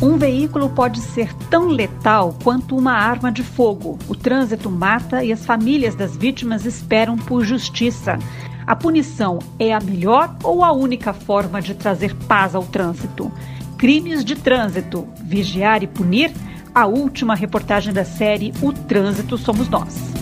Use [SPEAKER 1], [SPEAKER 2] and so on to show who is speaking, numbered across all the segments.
[SPEAKER 1] Um veículo pode ser tão letal quanto uma arma de fogo. O trânsito mata e as famílias das vítimas esperam por justiça. A punição é a melhor ou a única forma de trazer paz ao trânsito? Crimes de trânsito, vigiar e punir? A última reportagem da série O Trânsito Somos Nós.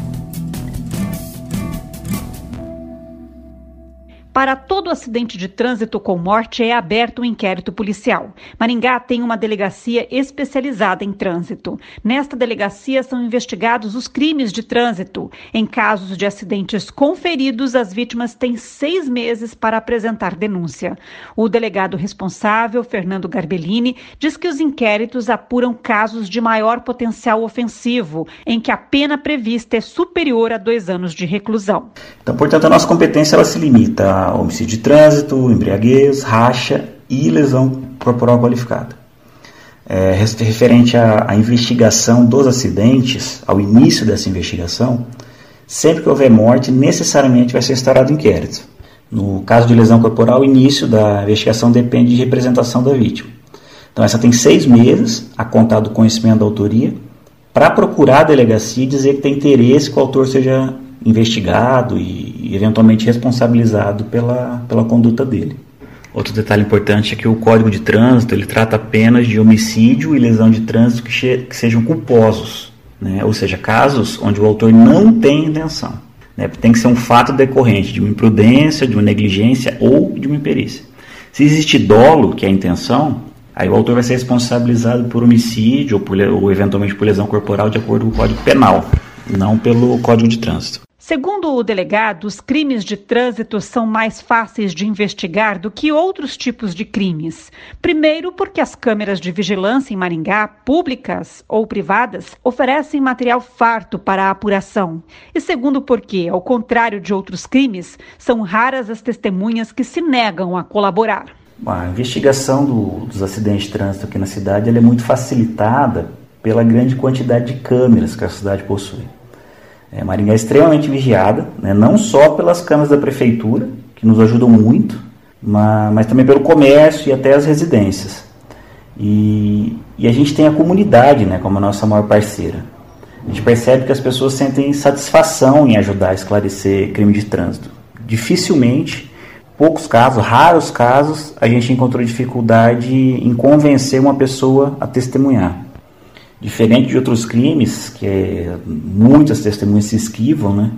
[SPEAKER 1] Para todo acidente de trânsito com morte é aberto um inquérito policial. Maringá tem uma delegacia especializada em trânsito. Nesta delegacia são investigados os crimes de trânsito. Em casos de acidentes conferidos, as vítimas têm seis meses para apresentar denúncia. O delegado responsável, Fernando Garbellini, diz que os inquéritos apuram casos de maior potencial ofensivo, em que a pena prevista é superior a dois anos de reclusão.
[SPEAKER 2] Então, portanto, a nossa competência ela se limita homicídio de trânsito, embriaguez, racha e lesão corporal qualificada. É, referente à, à, investigação dos acidentes, ao início dessa investigação, sempre que houver morte, necessariamente vai ser instaurado inquérito. No caso de lesão corporal, o início da investigação depende de representação da vítima. Então, essa tem seis meses a contar do conhecimento da autoria para procurar a delegacia e dizer que tem interesse que o autor seja investigado e, eventualmente responsabilizado pela, pela conduta dele. Outro detalhe importante é que o Código de Trânsito ele trata apenas de homicídio e lesão de trânsito que, que sejam culposos, né? ou seja, casos onde o autor não tem intenção. Né? Tem que ser um fato decorrente de uma imprudência, de uma negligência ou de uma imperícia. Se existe dolo, que é a intenção, aí o autor vai ser responsabilizado por homicídio ou, por, ou eventualmente por lesão corporal de acordo com o Código Penal, não pelo Código de Trânsito.
[SPEAKER 1] Segundo o delegado, os crimes de trânsito são mais fáceis de investigar do que outros tipos de crimes. Primeiro, porque as câmeras de vigilância em Maringá, públicas ou privadas, oferecem material farto para a apuração. E segundo, porque, ao contrário de outros crimes, são raras as testemunhas que se negam a colaborar.
[SPEAKER 2] A investigação do, dos acidentes de trânsito aqui na cidade é muito facilitada pela grande quantidade de câmeras que a cidade possui. É, Maringá é extremamente vigiada, né, não só pelas câmaras da prefeitura, que nos ajudam muito, mas, mas também pelo comércio e até as residências. E, e, a gente tem a comunidade né, como a nossa maior parceira. A gente percebe que as pessoas sentem satisfação em ajudar a esclarecer crime de trânsito. Dificilmente, poucos casos, raros casos, a gente encontrou dificuldade em convencer uma pessoa a testemunhar. Diferente de outros crimes, que muitas testemunhas se esquivam, né?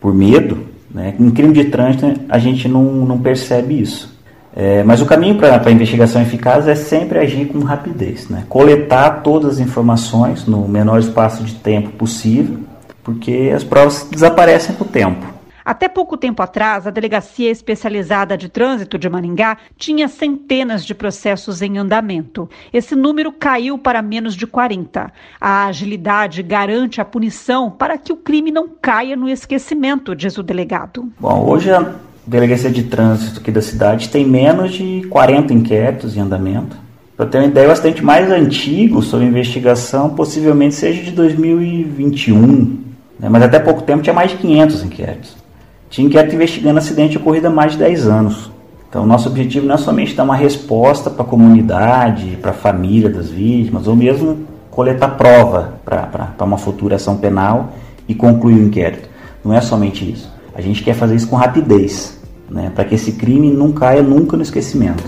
[SPEAKER 2] Por medo, né? Em crime de trânsito a gente não, não percebe isso. É, mas o caminho para a investigação eficaz é sempre agir com rapidez, né? Coletar todas as informações no menor espaço de tempo possível, porque as provas desaparecem com o tempo.
[SPEAKER 1] Até pouco tempo atrás, a Delegacia Especializada de Trânsito de Maringá tinha centenas de processos em andamento. Esse número caiu para menos de 40. A agilidade garante a punição para que o crime não caia no esquecimento, diz o delegado.
[SPEAKER 2] Bom, hoje a Delegacia de Trânsito aqui da cidade tem menos de 40 inquéritos em andamento. Para ter uma ideia, o acidente mais antigo sobre investigação possivelmente seja de 2021, né? mas até pouco tempo tinha mais de 500 inquéritos tinha inquérito investigando acidente ocorrido há mais de 10 anos. Então, nosso objetivo não é somente dar uma resposta para a comunidade, para a família das vítimas, ou mesmo coletar prova para uma futura ação penal e concluir o inquérito. Não é somente isso. A gente quer fazer isso com rapidez, né, para que esse crime não caia nunca no esquecimento.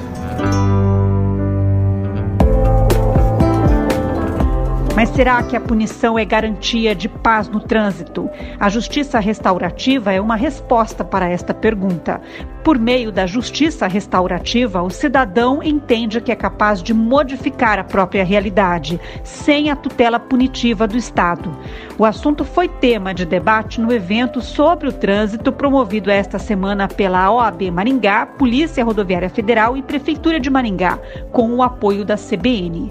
[SPEAKER 1] Mas será que a punição é garantia de paz no trânsito? A justiça restaurativa é uma resposta para esta pergunta. Por meio da justiça restaurativa, o cidadão entende que é capaz de modificar a própria realidade, sem a tutela punitiva do Estado. O assunto foi tema de debate no evento sobre o trânsito promovido esta semana pela OAB Maringá, Polícia Rodoviária Federal e Prefeitura de Maringá, com o apoio da CBN.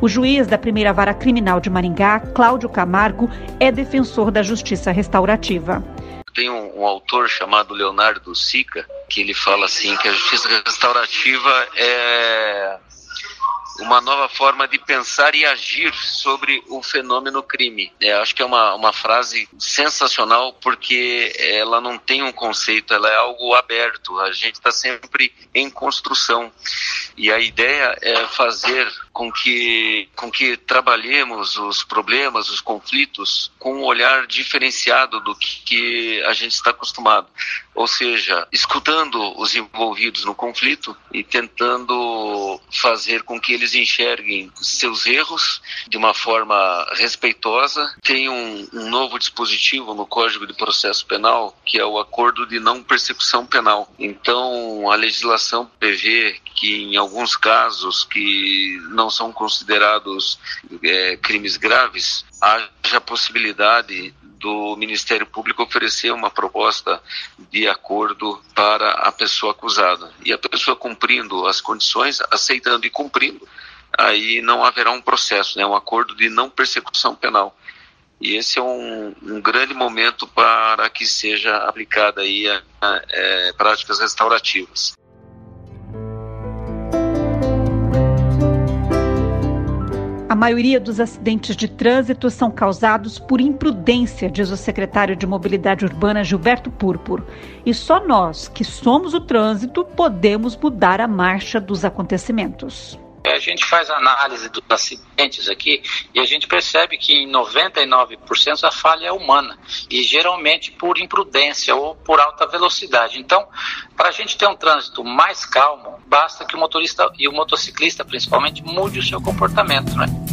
[SPEAKER 1] O juiz da primeira vara criminal de Maringá, Cláudio Camargo, é defensor da justiça restaurativa.
[SPEAKER 3] Tem um, um, autor chamado Leonardo Sica que ele fala assim que a justiça restaurativa é uma nova forma de pensar e agir sobre o fenômeno crime. É, acho que é uma, uma frase sensacional porque ela não tem um conceito, ela é algo aberto. A gente está sempre em construção e a ideia é fazer com que, com que trabalhemos os problemas, os conflitos, com um olhar diferenciado do que, a gente está acostumado. Ou seja, escutando os envolvidos no conflito e tentando fazer com que eles enxerguem seus erros de uma forma respeitosa. Tem um, um novo dispositivo no Código de Processo Penal, que é o Acordo de Não Persecução Penal. Então, a legislação prevê que em alguns casos que não são considerados é, crimes graves, haja possibilidade do Ministério Público oferecer uma proposta de acordo para a pessoa acusada. E a pessoa cumprindo as condições, aceitando e cumprindo, aí não haverá um processo, né, um acordo de não persecução penal. E esse é um, um grande momento para que seja aplicada aí a, a, a, práticas restaurativas.
[SPEAKER 1] A maioria dos acidentes de trânsito são causados por imprudência, diz o secretário de Mobilidade Urbana Gilberto Púrpur. E só nós, que somos o trânsito, podemos mudar a marcha dos acontecimentos.
[SPEAKER 4] A gente faz análise dos acidentes aqui e a gente percebe que em 99% a falha é humana e geralmente por imprudência ou por alta velocidade. Então, para a gente ter um trânsito mais calmo, basta que o motorista e o motociclista principalmente mude o seu comportamento, né?